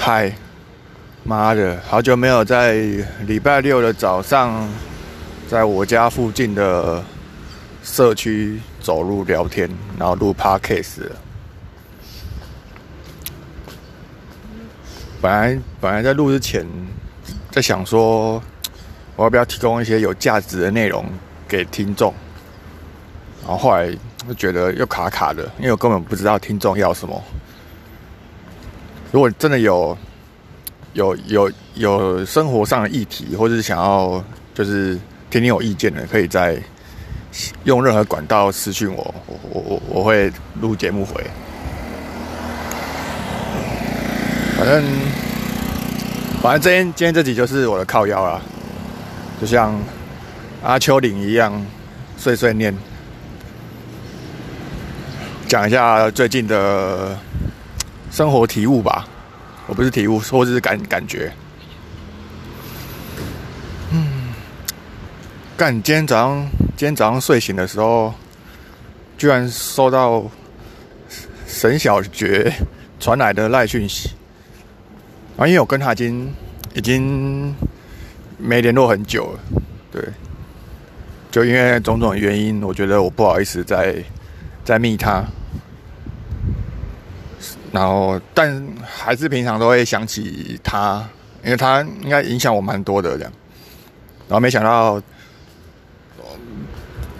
嗨，妈的，好久没有在礼拜六的早上，在我家附近的社区走路聊天，然后录 podcast 了。本来本来在录之前，在想说，我要不要提供一些有价值的内容给听众，然后后来就觉得又卡卡的，因为我根本不知道听众要什么。如果真的有有有有生活上的议题，或者是想要就是听听有意见的，可以在用任何管道私讯我，我我我我会录节目回。反正反正今天今天这集就是我的靠腰啦，就像阿丘岭一样碎碎念，讲一下最近的。生活体悟吧，我不是体悟，或者是感感觉。嗯，干，今天早上，今天早上睡醒的时候，居然收到沈小觉传来的赖讯息。啊，因为我跟他已经已经没联络很久了，对，就因为种种原因，我觉得我不好意思再再密他。然后，但还是平常都会想起他，因为他应该影响我蛮多的这样。然后没想到，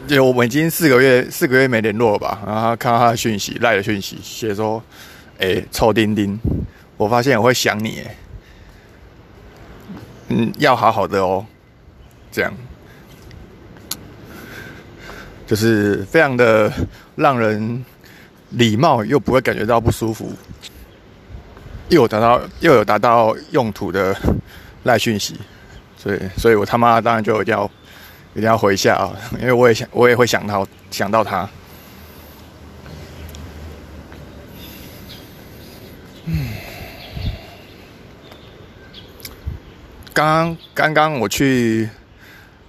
就我们已经四个月四个月没联络了吧？然后看到他的讯息，赖的讯息，写说：“哎，臭丁丁，我发现我会想你，哎，嗯，要好好的哦。”这样，就是非常的让人。礼貌又不会感觉到不舒服，又有达到又有达到用途的赖讯息，所以所以我他妈当然就一定要一定要回一下啊，因为我也想我也会想到想到他。嗯，刚刚刚我去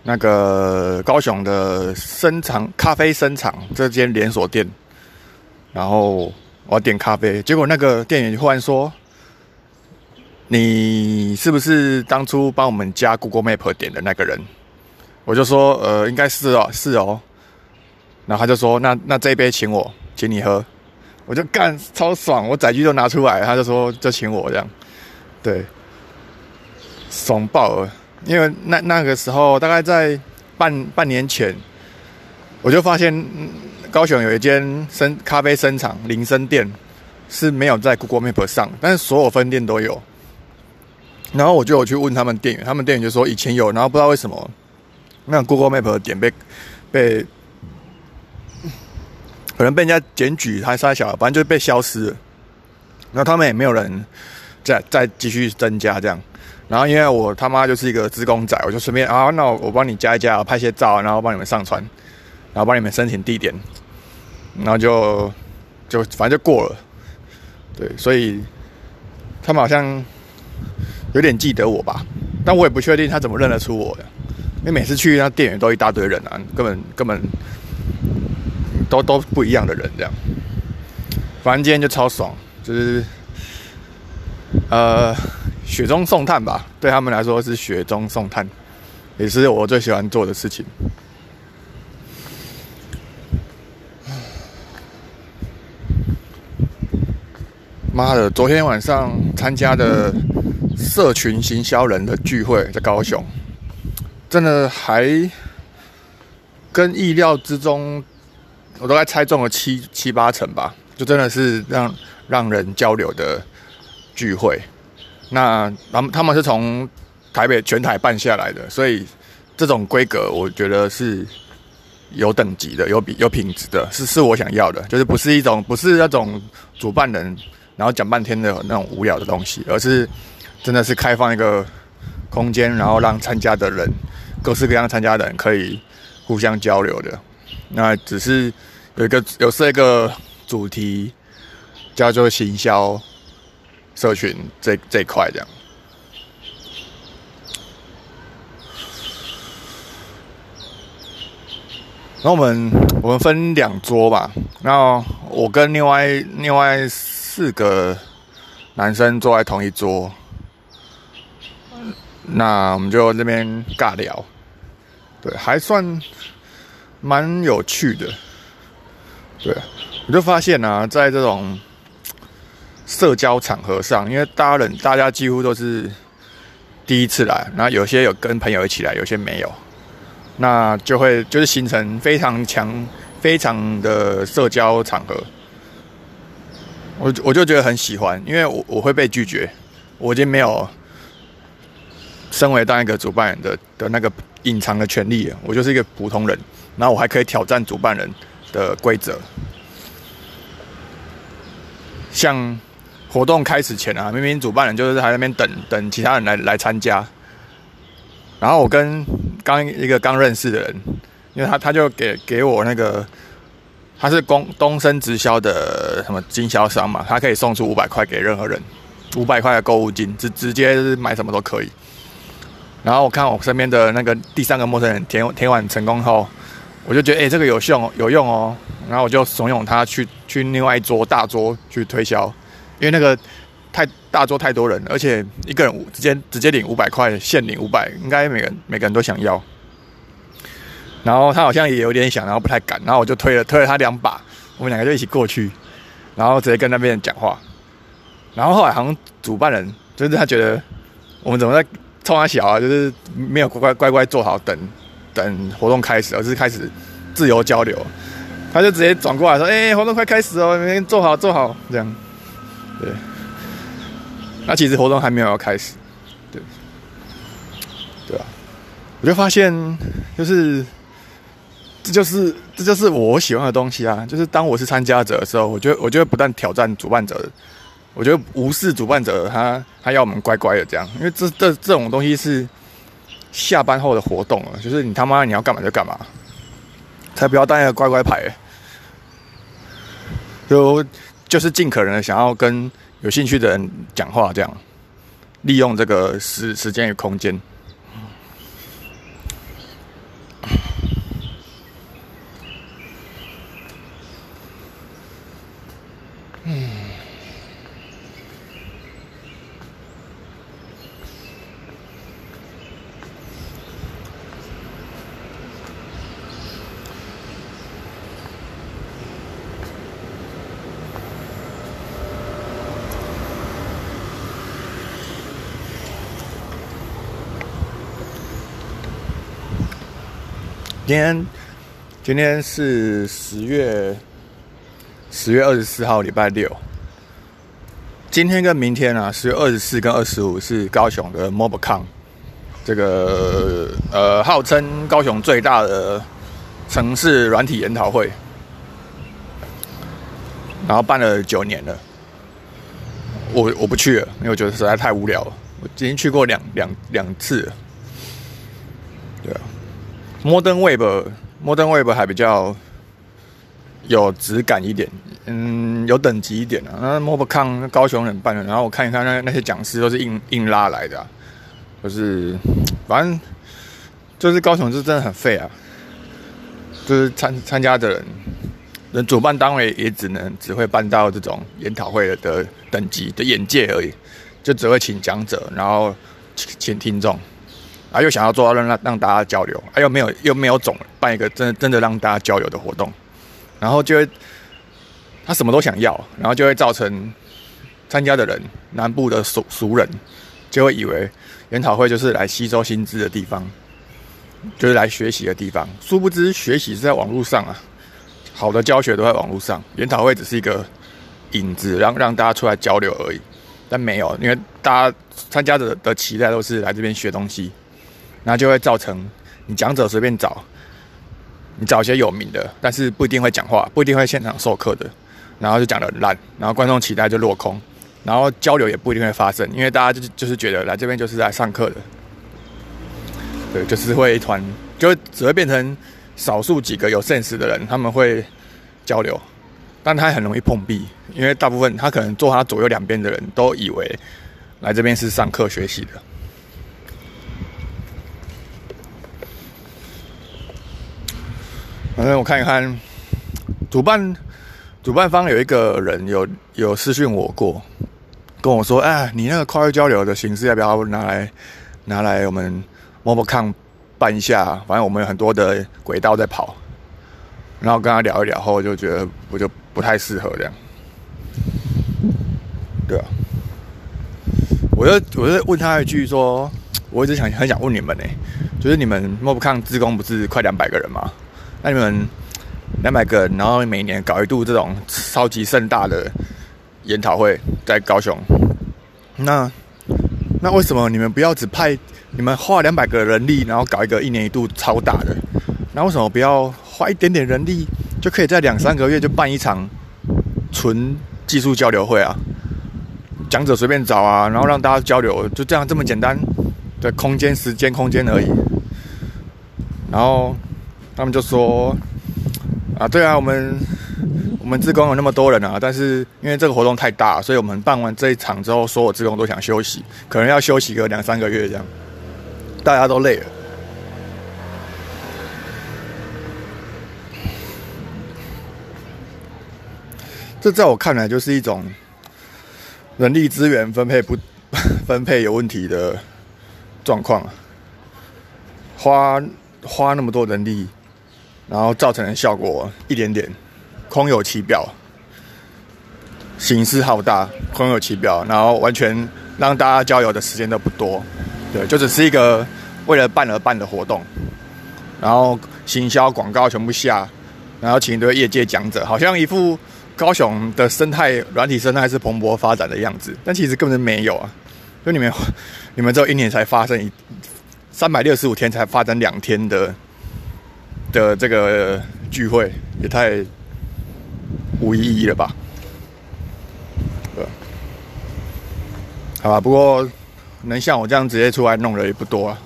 那个高雄的深厂咖啡深厂这间连锁店。然后我要点咖啡，结果那个店员忽然说：“你是不是当初帮我们加 Google Map 点的那个人？”我就说：“呃，应该是哦，是哦。”然后他就说：“那那这一杯请我，请你喝。”我就干超爽，我载具都拿出来，他就说就请我这样，对，爽爆了。因为那那个时候大概在半半年前，我就发现。高雄有一间生咖啡生厂林森店是没有在 Google Map 上，但是所有分店都有。然后我就有去问他们店员，他们店员就说以前有，然后不知道为什么那 Google Map 的点被被可能被人家检举还是小，反正就被消失了。然后他们也没有人再再继续增加这样。然后因为我他妈就是一个职工仔，我就顺便啊，那我帮你加一加，拍些照，然后帮你们上传。然后帮你们申请地点，然后就就反正就过了，对，所以他们好像有点记得我吧，但我也不确定他怎么认得出我的，因为每次去那店员都一大堆人啊，根本根本都都不一样的人这样。反正今天就超爽，就是呃雪中送炭吧，对他们来说是雪中送炭，也是我最喜欢做的事情。妈的！昨天晚上参加的社群行销人的聚会，在高雄，真的还跟意料之中，我都该猜中了七七八成吧。就真的是让让人交流的聚会。那他们他们是从台北全台办下来的，所以这种规格，我觉得是有等级的，有比有品质的，是是我想要的，就是不是一种不是那种主办人。然后讲半天的那种无聊的东西，而是真的是开放一个空间，然后让参加的人各式各样参加的人可以互相交流的。那只是有一个有设一个主题，叫做行销社群这这一块这样。然后我们我们分两桌吧，然后我跟另外另外。四个男生坐在同一桌，那我们就那边尬聊，对，还算蛮有趣的。对，我就发现啊，在这种社交场合上，因为大家人大家几乎都是第一次来，那有些有跟朋友一起来，有些没有，那就会就是形成非常强、非常的社交场合。我我就觉得很喜欢，因为我我会被拒绝，我已经没有身为当一个主办人的的那个隐藏的权利了，我就是一个普通人，然后我还可以挑战主办人的规则。像活动开始前啊，明明主办人就是在那边等等其他人来来参加，然后我跟刚一个刚认识的人，因为他他就给给我那个。他是东东升直销的什么经销商嘛？他可以送出五百块给任何人，五百块的购物金，直直接买什么都可以。然后我看我身边的那个第三个陌生人填填完成功后，我就觉得哎，这个有用有用哦。然后我就怂恿他去去另外一桌大桌去推销，因为那个太大桌太多人，而且一个人直接直接领五百块，现领五百，应该每个人每个人都想要。然后他好像也有点想，然后不太敢，然后我就推了推了他两把，我们两个就一起过去，然后直接跟那边讲话。然后后来好像主办人就是他觉得我们怎么在冲他小啊，就是没有乖乖乖乖坐好等等活动开始，而是开始自由交流。他就直接转过来说：“哎，活动快开始哦，你们坐好坐好。”这样，对。那其实活动还没有要开始，对，对啊。我就发现就是。这就是这就是我喜欢的东西啊！就是当我是参加者的时候，我觉我就会不断挑战主办者，我觉得无视主办者，他他要我们乖乖的这样，因为这这这种东西是下班后的活动了，就是你他妈你要干嘛就干嘛，才不要当一个乖乖牌，就就是尽可能的想要跟有兴趣的人讲话，这样利用这个时时间与空间。今天，今天是十月十月二十四号，礼拜六。今天跟明天啊，十月二十四跟二十五是高雄的 MobCon，这个呃，号称高雄最大的城市软体研讨会，然后办了九年了。我我不去了，因为我觉得实在太无聊了。我已经去过两两两次，Modern Web，Modern Web 还比较有质感一点，嗯，有等级一点的。那 MobCon 高雄人办的，然后我看一看那那些讲师都是硬硬拉来的，就是反正就是高雄是真的很废啊，就是参参加的人，人主办单位也只能只会办到这种研讨会的等级的眼界而已，就只会请讲者，然后请听众。啊，又想要做到让让让大家交流，啊，又没有又没有种办一个真真的让大家交流的活动，然后就会他什么都想要，然后就会造成参加的人南部的俗俗人就会以为研讨会就是来吸收新知的地方，就是来学习的地方，殊不知学习是在网络上啊，好的教学都在网络上，研讨会只是一个引子，让让大家出来交流而已，但没有，因为大家参加者的期待都是来这边学东西。那就会造成你讲者随便找，你找一些有名的，但是不一定会讲话，不一定会现场授课的，然后就讲的烂，然后观众期待就落空，然后交流也不一定会发生，因为大家就是就是觉得来这边就是在上课的，对，就是会一团，就只会变成少数几个有 sense 的人，他们会交流，但他很容易碰壁，因为大部分他可能坐他左右两边的人都以为来这边是上课学习的。反正我看一看，主办主办方有一个人有有私讯我过，跟我说：“哎，你那个跨越交流的形式要不要拿来拿来我们 mobcam 办一下？反正我们有很多的轨道在跑。”然后跟他聊一聊后，就觉得我就不太适合这样。对啊，我就我就问他一句说：“我一直想很想问你们呢，就是你们 MobileCon 自工不是快两百个人吗？那你们两百个，然后每年搞一度这种超级盛大的。”研讨会在高雄，那那为什么你们不要只派你们花两百个人力，然后搞一个一年一度超大的？那为什么不要花一点点人力，就可以在两三个月就办一场纯技术交流会啊？讲者随便找啊，然后让大家交流，就这样这么简单的空间、时间、空间而已。然后他们就说：“啊，对啊，我们。”我们职工有那么多人啊，但是因为这个活动太大，所以我们办完这一场之后，所有职工都想休息，可能要休息个两三个月这样，大家都累了。这在我看来就是一种人力资源分配不 分配有问题的状况，花花那么多人力，然后造成的效果一点点。空有其表，形式浩大，空有其表，然后完全让大家交流的时间都不多，对，就只是一个为了办而办的活动，然后行销广告全部下，然后请一堆业界讲者，好像一副高雄的生态软体生态是蓬勃发展的样子，但其实根本没有啊，就你们你们只有一年才发生一三百六十五天才发展两天的的这个聚会，也太。无意义了吧？对，好吧。不过能像我这样直接出来弄的也不多啊。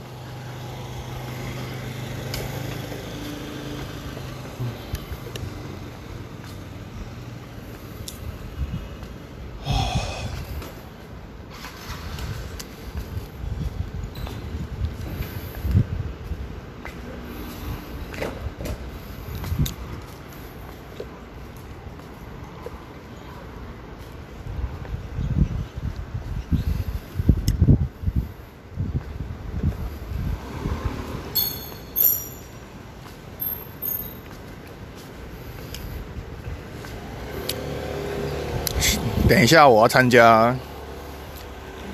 等一下，我要参加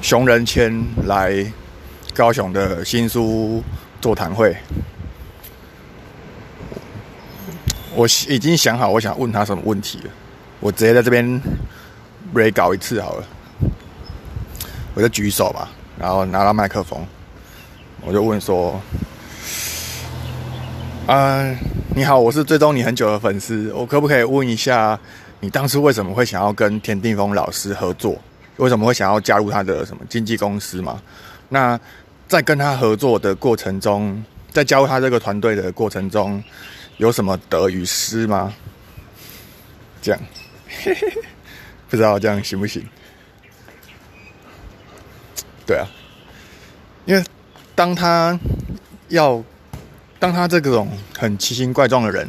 熊仁谦来高雄的新书座谈会。我已经想好，我想问他什么问题了。我直接在这边 re 搞一次好了。我就举手吧，然后拿到麦克风，我就问说：“啊，你好，我是追踪你很久的粉丝，我可不可以问一下？”你当初为什么会想要跟田定峰老师合作？为什么会想要加入他的什么经纪公司吗？那在跟他合作的过程中，在加入他这个团队的过程中，有什么得与失吗？这样，不知道这样行不行？对啊，因为当他要当他这种很奇形怪状的人。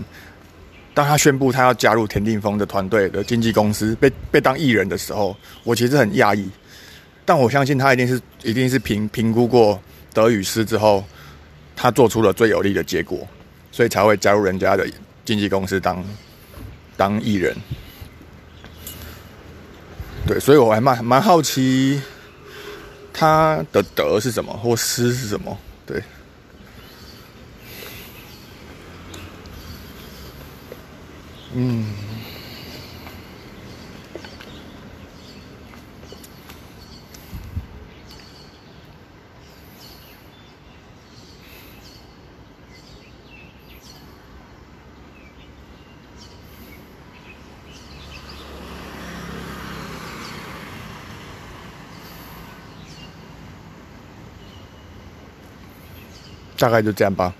当他宣布他要加入田定峰的团队的经纪公司，被被当艺人的时候，我其实很讶异。但我相信他一定是一定是评评估过得与失之后，他做出了最有利的结果，所以才会加入人家的经纪公司当当艺人。对，所以我还蛮蛮好奇他的得是什么，或失是什么。对。嗯，大概就这样吧。